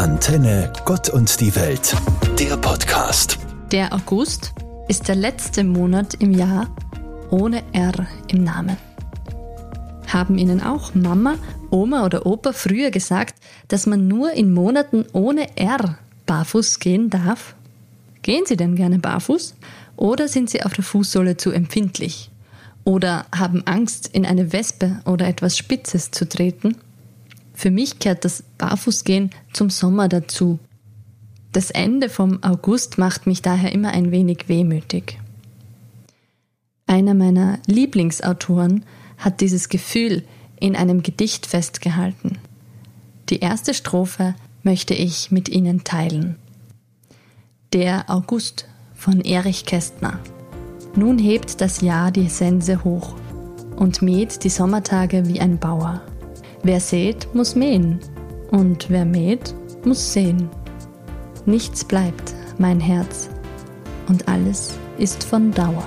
Antenne Gott und die Welt, der Podcast. Der August ist der letzte Monat im Jahr ohne R im Namen. Haben Ihnen auch Mama, Oma oder Opa früher gesagt, dass man nur in Monaten ohne R barfuß gehen darf? Gehen Sie denn gerne barfuß? Oder sind Sie auf der Fußsohle zu empfindlich? Oder haben Angst, in eine Wespe oder etwas Spitzes zu treten? Für mich gehört das Barfußgehen zum Sommer dazu. Das Ende vom August macht mich daher immer ein wenig wehmütig. Einer meiner Lieblingsautoren hat dieses Gefühl in einem Gedicht festgehalten. Die erste Strophe möchte ich mit Ihnen teilen. Der August von Erich Kästner. Nun hebt das Jahr die Sense hoch und mäht die Sommertage wie ein Bauer. Wer sät, muss mähen, und wer mäht, muss sehen. Nichts bleibt, mein Herz, und alles ist von Dauer.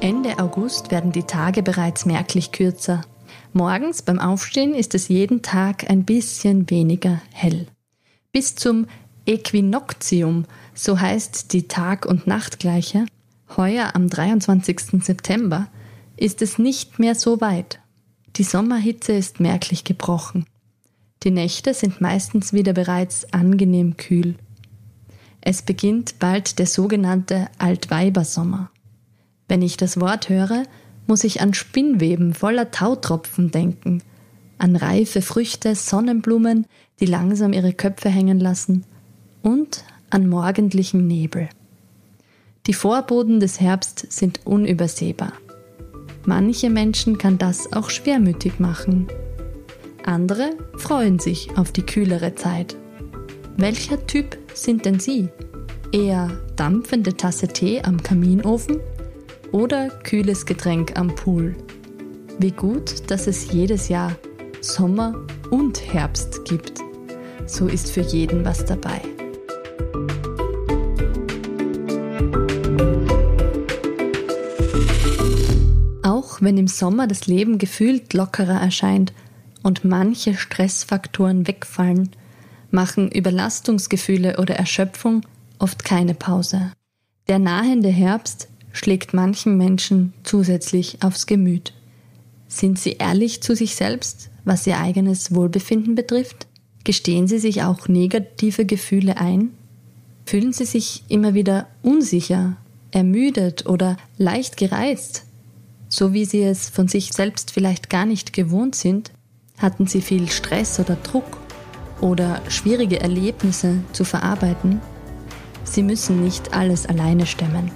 Ende August werden die Tage bereits merklich kürzer. Morgens beim Aufstehen ist es jeden Tag ein bisschen weniger hell. Bis zum Äquinoktium, so heißt die Tag- und Nachtgleiche, Heuer am 23. September ist es nicht mehr so weit. Die Sommerhitze ist merklich gebrochen. Die Nächte sind meistens wieder bereits angenehm kühl. Es beginnt bald der sogenannte Altweibersommer. Wenn ich das Wort höre, muss ich an Spinnweben voller Tautropfen denken, an reife Früchte, Sonnenblumen, die langsam ihre Köpfe hängen lassen, und an morgendlichen Nebel. Die Vorboten des Herbst sind unübersehbar. Manche Menschen kann das auch schwermütig machen. Andere freuen sich auf die kühlere Zeit. Welcher Typ sind denn Sie? Eher dampfende Tasse Tee am Kaminofen oder kühles Getränk am Pool? Wie gut, dass es jedes Jahr Sommer und Herbst gibt. So ist für jeden was dabei. Wenn im Sommer das Leben gefühlt lockerer erscheint und manche Stressfaktoren wegfallen, machen Überlastungsgefühle oder Erschöpfung oft keine Pause. Der nahende Herbst schlägt manchen Menschen zusätzlich aufs Gemüt. Sind sie ehrlich zu sich selbst, was ihr eigenes Wohlbefinden betrifft? Gestehen sie sich auch negative Gefühle ein? Fühlen sie sich immer wieder unsicher, ermüdet oder leicht gereizt? So wie sie es von sich selbst vielleicht gar nicht gewohnt sind, hatten sie viel Stress oder Druck oder schwierige Erlebnisse zu verarbeiten. Sie müssen nicht alles alleine stemmen.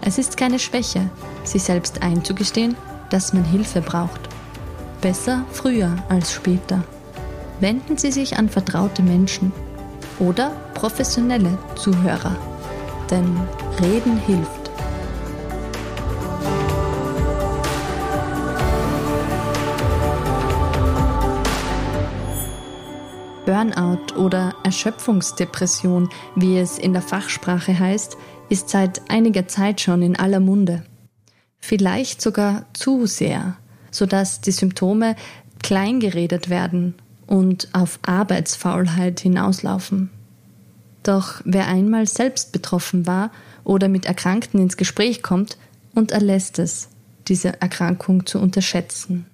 Es ist keine Schwäche, sich selbst einzugestehen, dass man Hilfe braucht. Besser früher als später. Wenden Sie sich an vertraute Menschen oder professionelle Zuhörer. Denn Reden hilft. Burnout oder Erschöpfungsdepression, wie es in der Fachsprache heißt, ist seit einiger Zeit schon in aller Munde. Vielleicht sogar zu sehr, sodass die Symptome kleingeredet werden und auf Arbeitsfaulheit hinauslaufen. Doch wer einmal selbst betroffen war oder mit Erkrankten ins Gespräch kommt, unterlässt es, diese Erkrankung zu unterschätzen.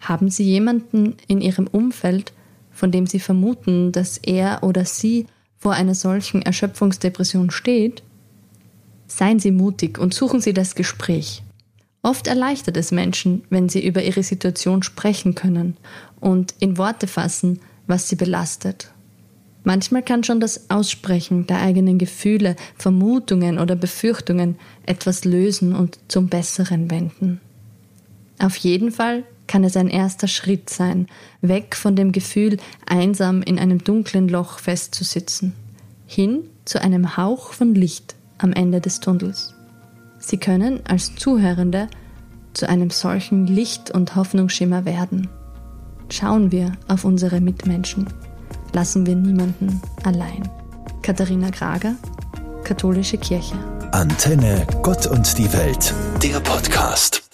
Haben Sie jemanden in Ihrem Umfeld, von dem Sie vermuten, dass er oder sie vor einer solchen Erschöpfungsdepression steht, seien Sie mutig und suchen Sie das Gespräch. Oft erleichtert es Menschen, wenn sie über ihre Situation sprechen können und in Worte fassen, was sie belastet. Manchmal kann schon das Aussprechen der eigenen Gefühle, Vermutungen oder Befürchtungen etwas lösen und zum Besseren wenden. Auf jeden Fall kann es ein erster Schritt sein, weg von dem Gefühl, einsam in einem dunklen Loch festzusitzen, hin zu einem Hauch von Licht am Ende des Tunnels. Sie können als Zuhörende zu einem solchen Licht- und Hoffnungsschimmer werden. Schauen wir auf unsere Mitmenschen. Lassen wir niemanden allein. Katharina Krager, Katholische Kirche. Antenne Gott und die Welt, der Podcast.